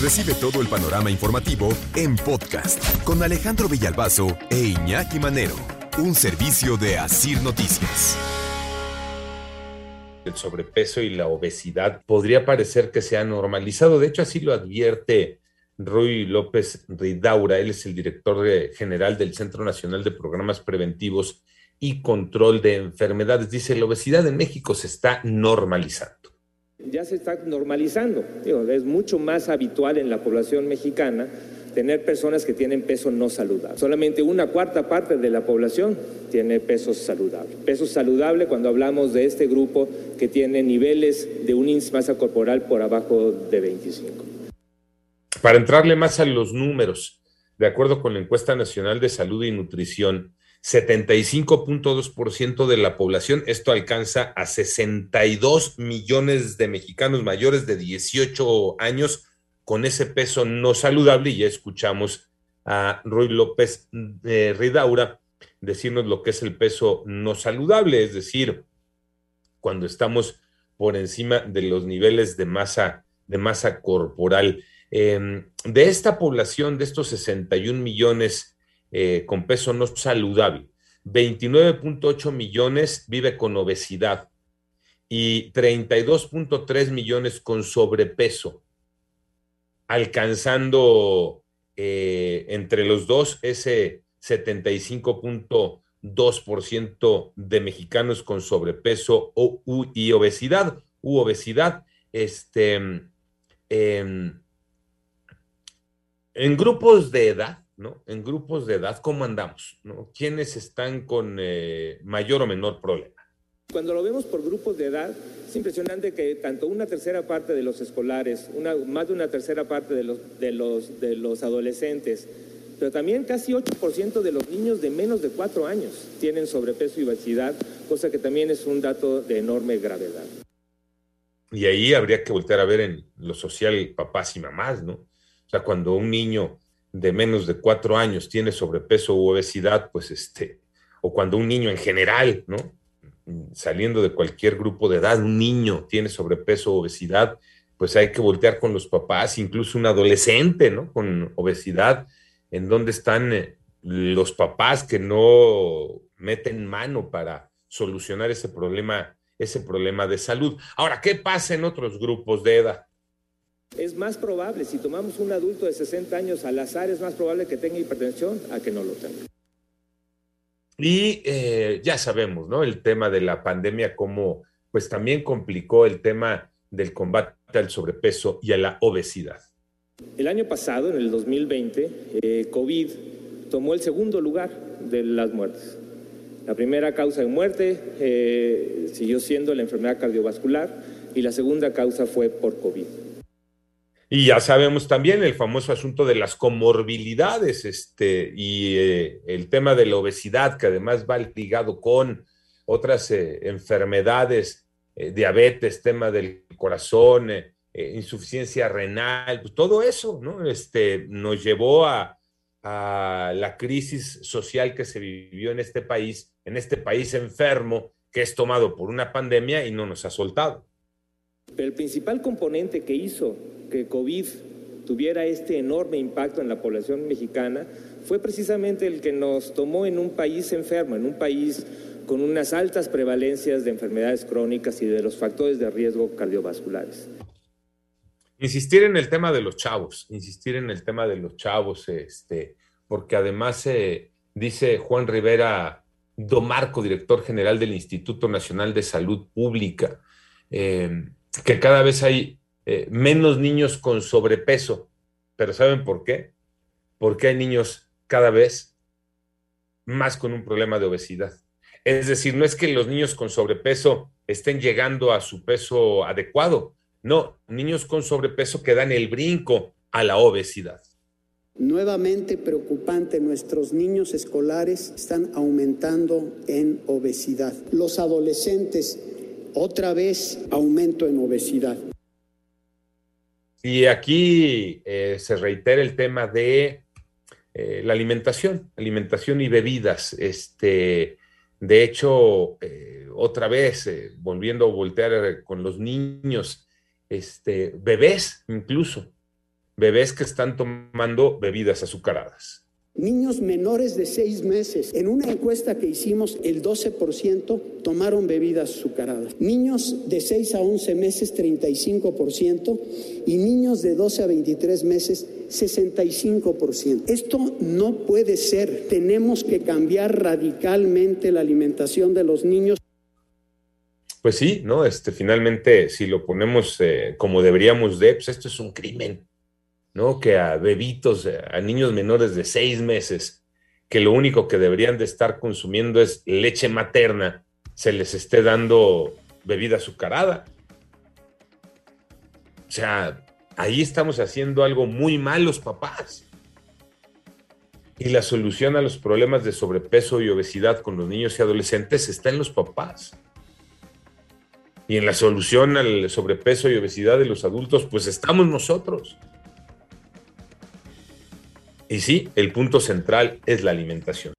Recibe todo el panorama informativo en podcast con Alejandro Villalbazo e Iñaki Manero, un servicio de Asir Noticias. El sobrepeso y la obesidad podría parecer que se ha normalizado. De hecho, así lo advierte Rui López Ridaura. Él es el director general del Centro Nacional de Programas Preventivos y Control de Enfermedades. Dice, la obesidad en México se está normalizando ya se está normalizando. es mucho más habitual en la población mexicana tener personas que tienen peso no saludable. Solamente una cuarta parte de la población tiene peso saludable. Peso saludable cuando hablamos de este grupo que tiene niveles de un índice masa corporal por abajo de 25. Para entrarle más a los números, de acuerdo con la encuesta nacional de salud y nutrición, 75.2% de la población. Esto alcanza a 62 millones de mexicanos mayores de 18 años con ese peso no saludable. Y ya escuchamos a Roy López de Ridaura decirnos lo que es el peso no saludable, es decir, cuando estamos por encima de los niveles de masa, de masa corporal. Em, de esta población, de estos 61 millones eh, con peso no saludable. 29.8 millones vive con obesidad y 32.3 millones con sobrepeso, alcanzando eh, entre los dos ese 75.2% de mexicanos con sobrepeso y obesidad, u obesidad, este, em, en grupos de edad, ¿no? En grupos de edad, ¿cómo andamos? ¿no? ¿Quiénes están con eh, mayor o menor problema? Cuando lo vemos por grupos de edad, es impresionante que tanto una tercera parte de los escolares, una, más de una tercera parte de los, de los, de los adolescentes, pero también casi 8% de los niños de menos de 4 años tienen sobrepeso y obesidad, cosa que también es un dato de enorme gravedad. Y ahí habría que voltear a ver en lo social papás y mamás, ¿no? O sea, cuando un niño de menos de cuatro años tiene sobrepeso u obesidad, pues este, o cuando un niño en general, ¿no? Saliendo de cualquier grupo de edad, un niño tiene sobrepeso o obesidad, pues hay que voltear con los papás, incluso un adolescente, ¿no? Con obesidad, en dónde están eh, los papás que no meten mano para solucionar ese problema, ese problema de salud. Ahora, ¿qué pasa en otros grupos de edad? Es más probable, si tomamos un adulto de 60 años al azar, es más probable que tenga hipertensión a que no lo tenga. Y eh, ya sabemos, ¿no? El tema de la pandemia, como pues también complicó el tema del combate al sobrepeso y a la obesidad. El año pasado, en el 2020, eh, COVID tomó el segundo lugar de las muertes. La primera causa de muerte eh, siguió siendo la enfermedad cardiovascular y la segunda causa fue por COVID. Y ya sabemos también el famoso asunto de las comorbilidades este, y eh, el tema de la obesidad, que además va ligado con otras eh, enfermedades, eh, diabetes, tema del corazón, insuficiencia renal, pues todo eso ¿no? este, nos llevó a, a la crisis social que se vivió en este país, en este país enfermo, que es tomado por una pandemia y no nos ha soltado. Pero el principal componente que hizo que COVID tuviera este enorme impacto en la población mexicana fue precisamente el que nos tomó en un país enfermo, en un país con unas altas prevalencias de enfermedades crónicas y de los factores de riesgo cardiovasculares. Insistir en el tema de los chavos, insistir en el tema de los chavos, este, porque además eh, dice Juan Rivera Domarco, director general del Instituto Nacional de Salud Pública, eh, que cada vez hay eh, menos niños con sobrepeso. Pero ¿saben por qué? Porque hay niños cada vez más con un problema de obesidad. Es decir, no es que los niños con sobrepeso estén llegando a su peso adecuado. No, niños con sobrepeso que dan el brinco a la obesidad. Nuevamente preocupante, nuestros niños escolares están aumentando en obesidad. Los adolescentes, otra vez aumento en obesidad. Y aquí eh, se reitera el tema de eh, la alimentación, alimentación y bebidas. Este, de hecho, eh, otra vez, volviendo a voltear con los niños, este, bebés incluso, bebés que están tomando bebidas azucaradas. Niños menores de seis meses, en una encuesta que hicimos, el 12% tomaron bebidas azucaradas. Niños de 6 a 11 meses, 35%, y niños de 12 a 23 meses, 65%. Esto no puede ser. Tenemos que cambiar radicalmente la alimentación de los niños. Pues sí, ¿no? Este, finalmente, si lo ponemos eh, como deberíamos de, pues esto es un crimen. ¿No? Que a bebitos, eh, a niños menores de seis meses, que lo único que deberían de estar consumiendo es leche materna, se les esté dando bebida azucarada. O sea, ahí estamos haciendo algo muy mal los papás. Y la solución a los problemas de sobrepeso y obesidad con los niños y adolescentes está en los papás. Y en la solución al sobrepeso y obesidad de los adultos, pues estamos nosotros. Y sí, el punto central es la alimentación.